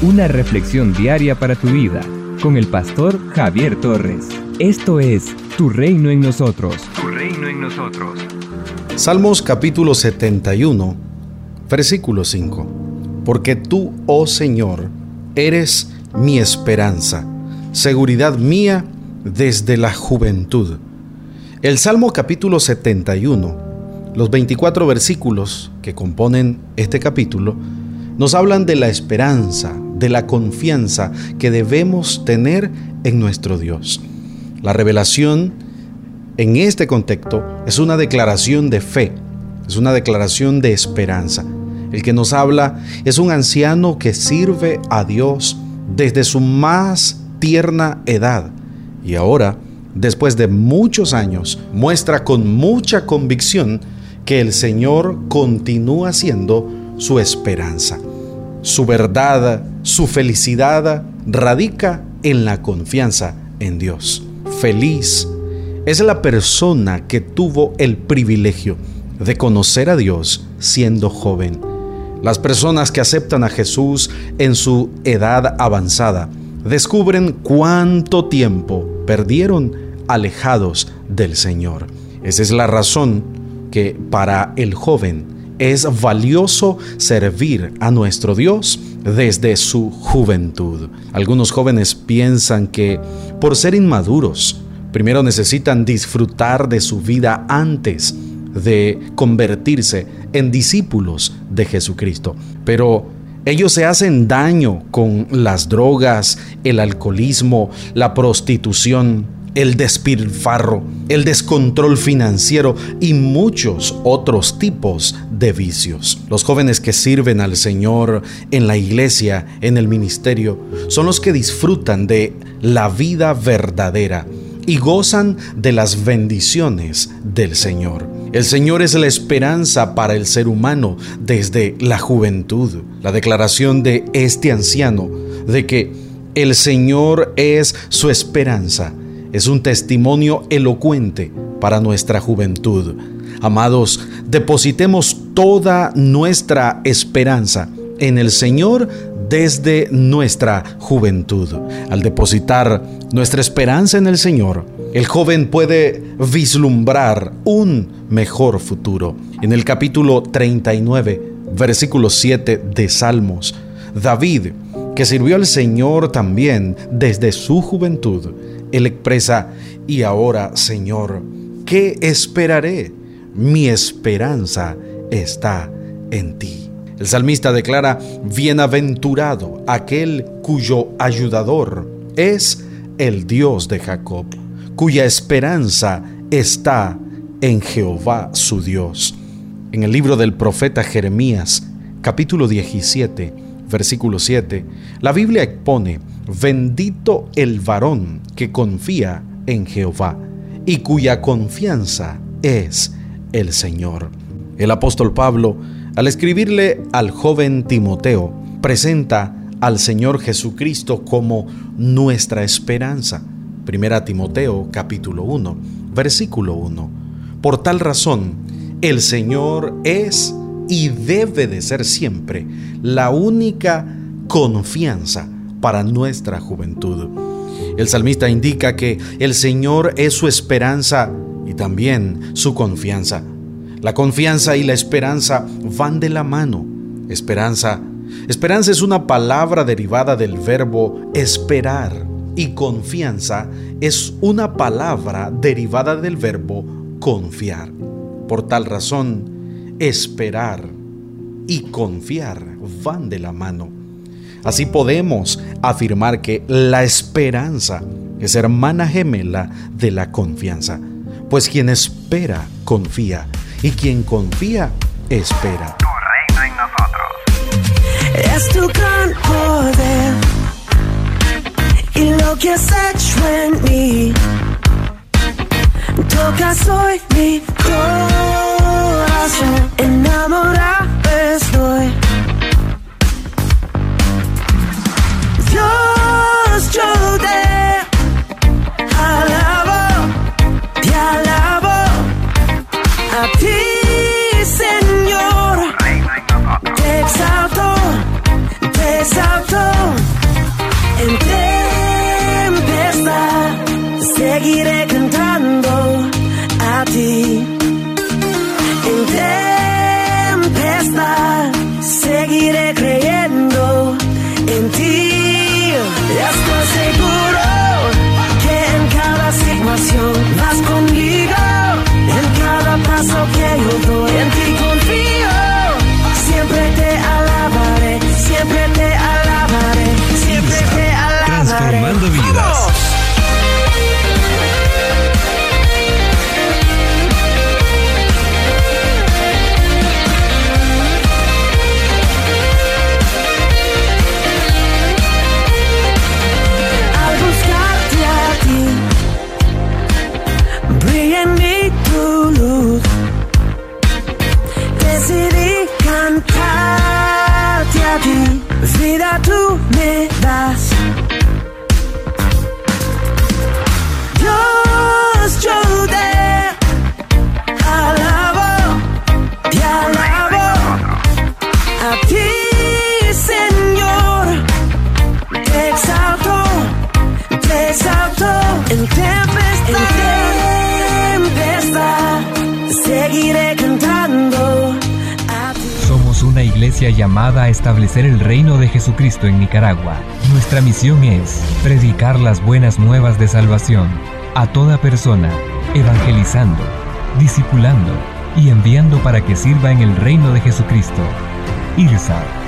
Una reflexión diaria para tu vida con el pastor Javier Torres. Esto es Tu reino en nosotros. Tu reino en nosotros. Salmos capítulo 71, versículo 5. Porque tú, oh Señor, eres mi esperanza, seguridad mía desde la juventud. El Salmo capítulo 71, los 24 versículos que componen este capítulo, nos hablan de la esperanza, de la confianza que debemos tener en nuestro Dios. La revelación en este contexto es una declaración de fe, es una declaración de esperanza. El que nos habla es un anciano que sirve a Dios desde su más tierna edad y ahora, después de muchos años, muestra con mucha convicción que el Señor continúa siendo su esperanza. Su verdad, su felicidad radica en la confianza en Dios. Feliz es la persona que tuvo el privilegio de conocer a Dios siendo joven. Las personas que aceptan a Jesús en su edad avanzada descubren cuánto tiempo perdieron alejados del Señor. Esa es la razón que para el joven es valioso servir a nuestro Dios desde su juventud. Algunos jóvenes piensan que por ser inmaduros, primero necesitan disfrutar de su vida antes de convertirse en discípulos de Jesucristo. Pero ellos se hacen daño con las drogas, el alcoholismo, la prostitución, el despilfarro, el descontrol financiero y muchos otros tipos de vicios. Los jóvenes que sirven al Señor en la iglesia, en el ministerio, son los que disfrutan de la vida verdadera y gozan de las bendiciones del Señor. El Señor es la esperanza para el ser humano desde la juventud. La declaración de este anciano de que el Señor es su esperanza es un testimonio elocuente para nuestra juventud. Amados, depositemos toda nuestra esperanza en el Señor desde nuestra juventud. Al depositar nuestra esperanza en el Señor, el joven puede vislumbrar un mejor futuro. En el capítulo 39, versículo 7 de Salmos, David, que sirvió al Señor también desde su juventud, él expresa, y ahora, Señor, ¿qué esperaré? Mi esperanza está en ti. El salmista declara, bienaventurado aquel cuyo ayudador es el Dios de Jacob, cuya esperanza está en Jehová su Dios. En el libro del profeta Jeremías, capítulo 17, versículo 7, la Biblia expone, bendito el varón que confía en Jehová y cuya confianza es el Señor. El apóstol Pablo, al escribirle al joven Timoteo, presenta al Señor Jesucristo como nuestra esperanza. Primera Timoteo capítulo 1, versículo 1. Por tal razón, el Señor es y debe de ser siempre la única confianza para nuestra juventud. El salmista indica que el Señor es su esperanza y también su confianza. La confianza y la esperanza van de la mano. Esperanza. Esperanza es una palabra derivada del verbo esperar y confianza es una palabra derivada del verbo confiar. Por tal razón, esperar y confiar van de la mano. Así podemos afirmar que la esperanza es hermana gemela de la confianza, pues quien espera, confía, y quien confía, espera. Tu reino en nosotros. Es tu gran poder y lo que has hecho en mí. Tocas hoy mi corazón, enamorado estoy. just yo te alabo, te alabo a ti, Señor. Te exalto, te exalto en tempestad, seguiré Señor, te exalto, te exalto en tempestad, tempestad, seguiré cantando. Somos una iglesia llamada a establecer el reino de Jesucristo en Nicaragua. Nuestra misión es predicar las buenas nuevas de salvación a toda persona, evangelizando, discipulando y enviando para que sirva en el reino de Jesucristo. IRSA,